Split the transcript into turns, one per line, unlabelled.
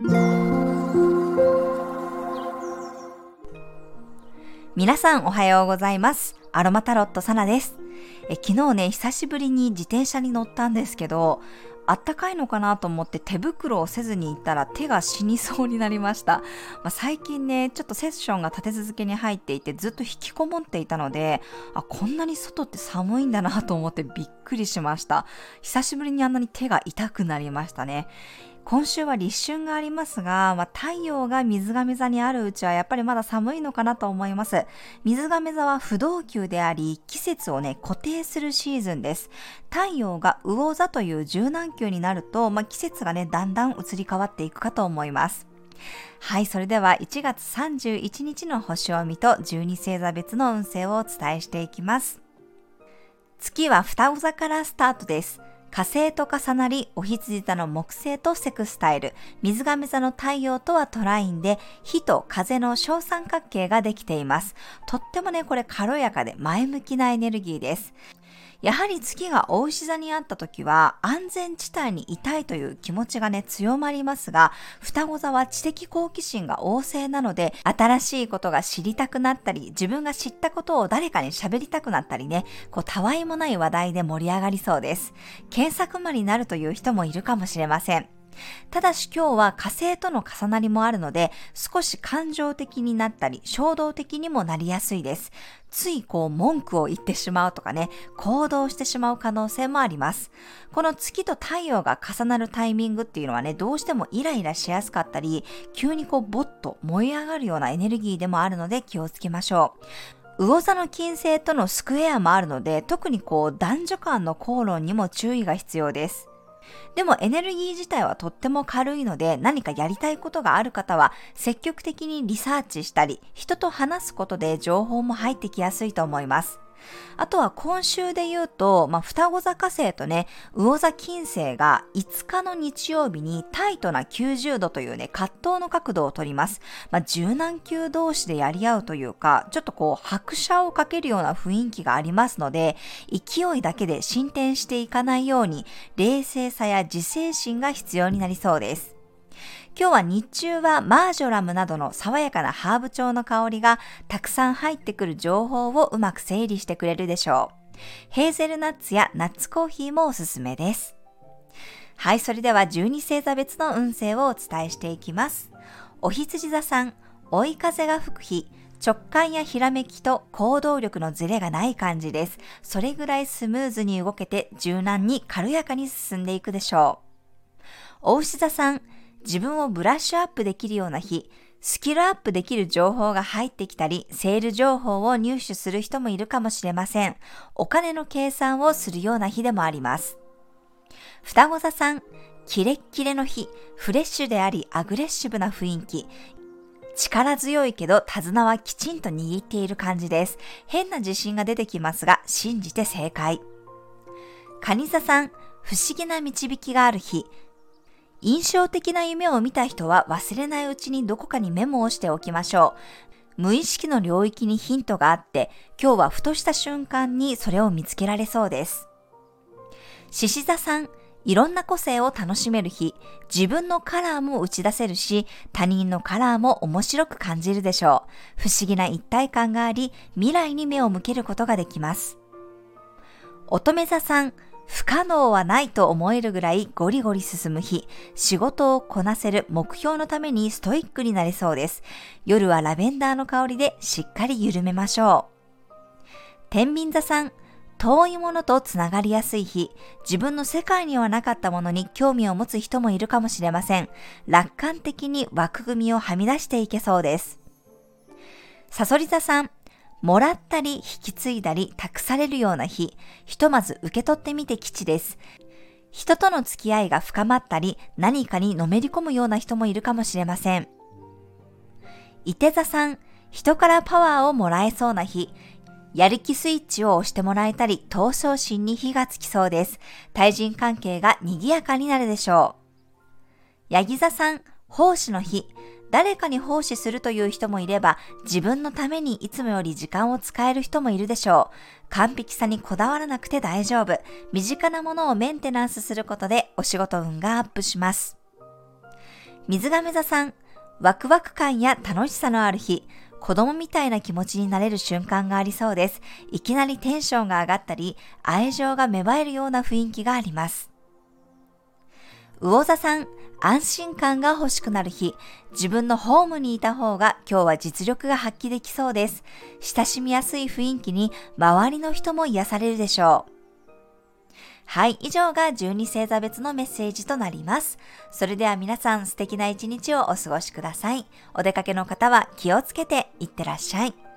皆さんおはようございます。アロマタロットサナです。え昨日ね、久しぶりに自転車に乗ったんですけど、あったかいのかなと思って手袋をせずに行ったら手が死にそうになりました。まあ、最近ね、ちょっとセッションが立て続けに入っていてずっと引きこもっていたので、あ、こんなに外って寒いんだなと思ってびっくりしました。久しぶりにあんなに手が痛くなりましたね。今週は立春がありますが、まあ、太陽が水亀座にあるうちはやっぱりまだ寒いのかなと思います。水亀座は不動級であり、季節をね、固定するシーズンです。太陽が魚座という柔軟球になると、まあ、季節がね、だんだん移り変わっていくかと思います。はい、それでは1月31日の星を見と12星座別の運勢をお伝えしていきます。月は双子座からスタートです。火星と重なり、お羊座の木星とセクスタイル、水亀座の太陽とはトラインで、火と風の小三角形ができています。とってもね、これ軽やかで前向きなエネルギーです。やはり月が大牛座にあった時は安全地帯にいたいという気持ちがね強まりますが、双子座は知的好奇心が旺盛なので、新しいことが知りたくなったり、自分が知ったことを誰かに喋りたくなったりね、こう、たわいもない話題で盛り上がりそうです。検索魔になるという人もいるかもしれません。ただし今日は火星との重なりもあるので、少し感情的になったり、衝動的にもなりやすいです。ついこう文句を言ってしまうとかね、行動してしまう可能性もあります。この月と太陽が重なるタイミングっていうのはね、どうしてもイライラしやすかったり、急にこうボッと燃え上がるようなエネルギーでもあるので気をつけましょう。魚座の金星とのスクエアもあるので、特にこう男女間の口論にも注意が必要です。でもエネルギー自体はとっても軽いので何かやりたいことがある方は積極的にリサーチしたり人と話すことで情報も入ってきやすいと思います。あとは今週で言うと、まあ、双子座火星とね、魚座金星が5日の日曜日にタイトな90度というね、葛藤の角度をとります。まあ、柔軟球同士でやり合うというか、ちょっとこう、拍車をかけるような雰囲気がありますので、勢いだけで進展していかないように、冷静さや自制心が必要になりそうです。今日は日中はマージョラムなどの爽やかなハーブ調の香りがたくさん入ってくる情報をうまく整理してくれるでしょう。ヘーゼルナッツやナッツコーヒーもおすすめです。はい、それでは12星座別の運勢をお伝えしていきます。お羊座さん、追い風が吹く日、直感やひらめきと行動力のズレがない感じです。それぐらいスムーズに動けて柔軟に軽やかに進んでいくでしょう。お牛座さん、自分をブラッシュアップできるような日、スキルアップできる情報が入ってきたり、セール情報を入手する人もいるかもしれません。お金の計算をするような日でもあります。双子座さん、キレッキレの日、フレッシュでありアグレッシブな雰囲気、力強いけど手綱はきちんと握っている感じです。変な自信が出てきますが、信じて正解。蟹座さん、不思議な導きがある日、印象的な夢を見た人は忘れないうちにどこかにメモをしておきましょう。無意識の領域にヒントがあって、今日はふとした瞬間にそれを見つけられそうです。獅子座さん、いろんな個性を楽しめる日、自分のカラーも打ち出せるし、他人のカラーも面白く感じるでしょう。不思議な一体感があり、未来に目を向けることができます。乙女座さん、不可能はないと思えるぐらいゴリゴリ進む日、仕事をこなせる目標のためにストイックになりそうです。夜はラベンダーの香りでしっかり緩めましょう。天秤座さん、遠いものとつながりやすい日、自分の世界にはなかったものに興味を持つ人もいるかもしれません。楽観的に枠組みをはみ出していけそうです。サソリ座さん、もらったり引き継いだり託されるような日、ひとまず受け取ってみて吉です。人との付き合いが深まったり、何かにのめり込むような人もいるかもしれません。伊手座さん、人からパワーをもらえそうな日、やる気スイッチを押してもらえたり、闘争心に火がつきそうです。対人関係が賑やかになるでしょう。ヤギ座さん、奉仕の日、誰かに奉仕するという人もいれば、自分のためにいつもより時間を使える人もいるでしょう。完璧さにこだわらなくて大丈夫。身近なものをメンテナンスすることでお仕事運がアップします。水亀座さん、ワクワク感や楽しさのある日、子供みたいな気持ちになれる瞬間がありそうです。いきなりテンションが上がったり、愛情が芽生えるような雰囲気があります。魚座さん、安心感が欲しくなる日、自分のホームにいた方が今日は実力が発揮できそうです。親しみやすい雰囲気に周りの人も癒されるでしょう。はい、以上が12星座別のメッセージとなります。それでは皆さん素敵な一日をお過ごしください。お出かけの方は気をつけていってらっしゃい。